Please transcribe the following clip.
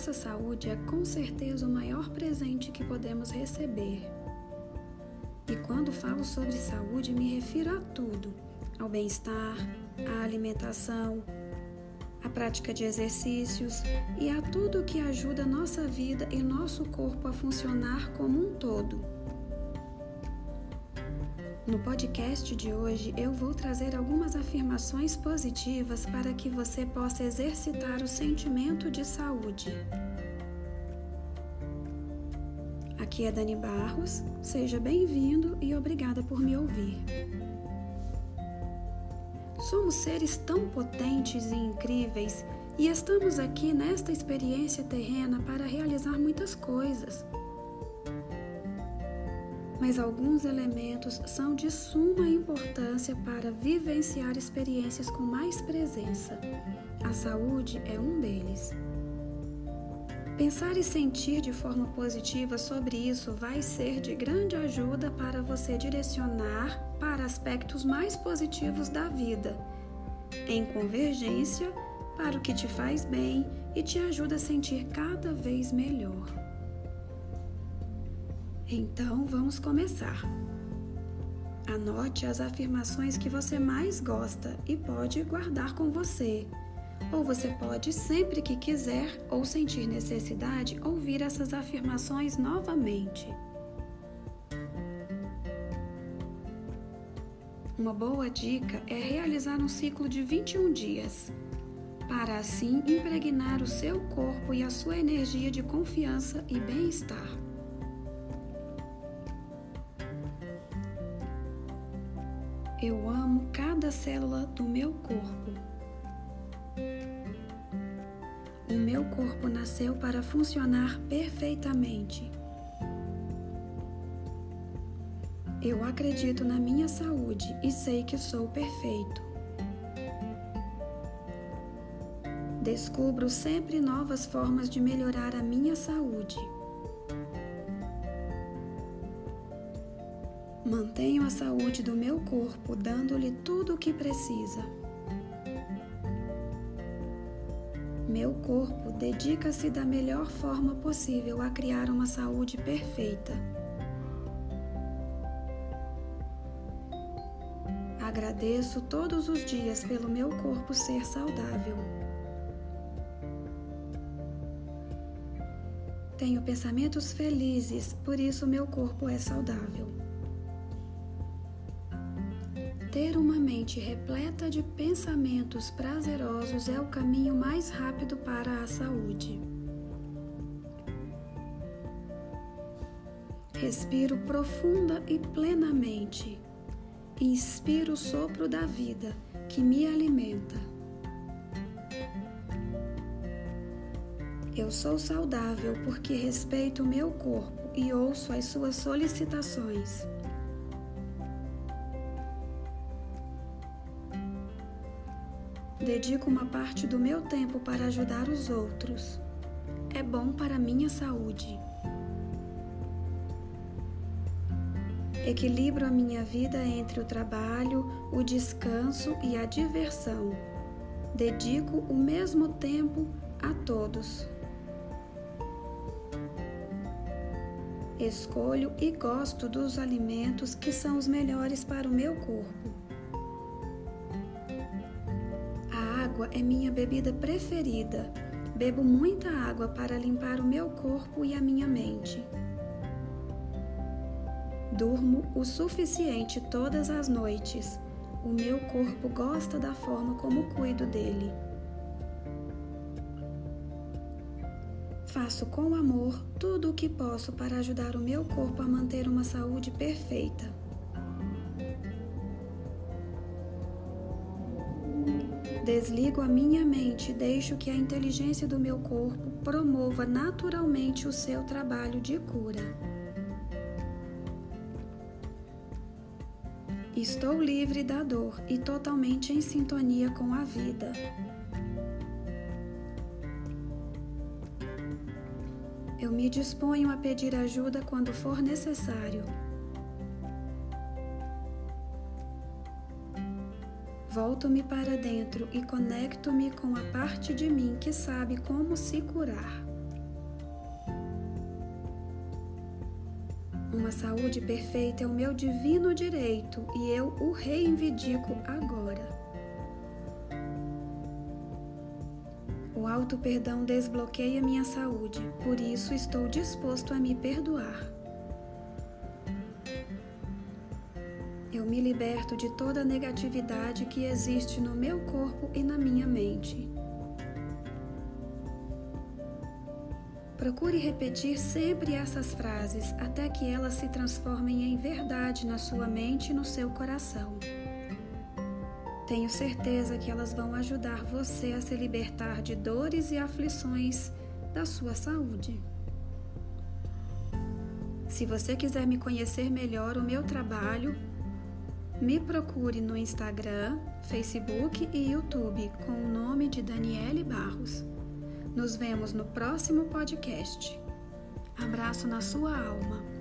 nossa saúde é com certeza o maior presente que podemos receber. E quando falo sobre saúde, me refiro a tudo: ao bem-estar, à alimentação, à prática de exercícios e a tudo que ajuda nossa vida e nosso corpo a funcionar como um todo. No podcast de hoje, eu vou trazer algumas afirmações positivas para que você possa exercitar o sentimento de saúde. Aqui é Dani Barros, seja bem-vindo e obrigada por me ouvir. Somos seres tão potentes e incríveis e estamos aqui nesta experiência terrena para realizar muitas coisas mas alguns elementos são de suma importância para vivenciar experiências com mais presença. A saúde é um deles. Pensar e sentir de forma positiva sobre isso vai ser de grande ajuda para você direcionar para aspectos mais positivos da vida, em convergência para o que te faz bem e te ajuda a sentir cada vez melhor. Então vamos começar. Anote as afirmações que você mais gosta e pode guardar com você. Ou você pode, sempre que quiser ou sentir necessidade, ouvir essas afirmações novamente. Uma boa dica é realizar um ciclo de 21 dias, para assim impregnar o seu corpo e a sua energia de confiança e bem-estar. Eu amo cada célula do meu corpo. O meu corpo nasceu para funcionar perfeitamente. Eu acredito na minha saúde e sei que sou perfeito. Descubro sempre novas formas de melhorar a minha saúde. Mantenho a saúde do meu corpo, dando-lhe tudo o que precisa. Meu corpo dedica-se da melhor forma possível a criar uma saúde perfeita. Agradeço todos os dias pelo meu corpo ser saudável. Tenho pensamentos felizes, por isso meu corpo é saudável. Ter uma mente repleta de pensamentos prazerosos é o caminho mais rápido para a saúde. Respiro profunda e plenamente. Inspiro o sopro da vida que me alimenta. Eu sou saudável porque respeito o meu corpo e ouço as suas solicitações. Dedico uma parte do meu tempo para ajudar os outros. É bom para minha saúde. Equilibro a minha vida entre o trabalho, o descanso e a diversão. Dedico o mesmo tempo a todos. Escolho e gosto dos alimentos que são os melhores para o meu corpo. Água é minha bebida preferida. Bebo muita água para limpar o meu corpo e a minha mente. Durmo o suficiente todas as noites. O meu corpo gosta da forma como cuido dele. Faço com amor tudo o que posso para ajudar o meu corpo a manter uma saúde perfeita. Desligo a minha mente e deixo que a inteligência do meu corpo promova naturalmente o seu trabalho de cura. Estou livre da dor e totalmente em sintonia com a vida. Eu me disponho a pedir ajuda quando for necessário. Volto-me para dentro e conecto-me com a parte de mim que sabe como se curar. Uma saúde perfeita é o meu divino direito e eu o reivindico agora. O alto perdão desbloqueia minha saúde, por isso estou disposto a me perdoar. Me liberto de toda a negatividade que existe no meu corpo e na minha mente. Procure repetir sempre essas frases até que elas se transformem em verdade na sua mente e no seu coração. Tenho certeza que elas vão ajudar você a se libertar de dores e aflições da sua saúde. Se você quiser me conhecer melhor o meu trabalho, me procure no Instagram, Facebook e YouTube com o nome de Daniele Barros. Nos vemos no próximo podcast. Abraço na sua alma.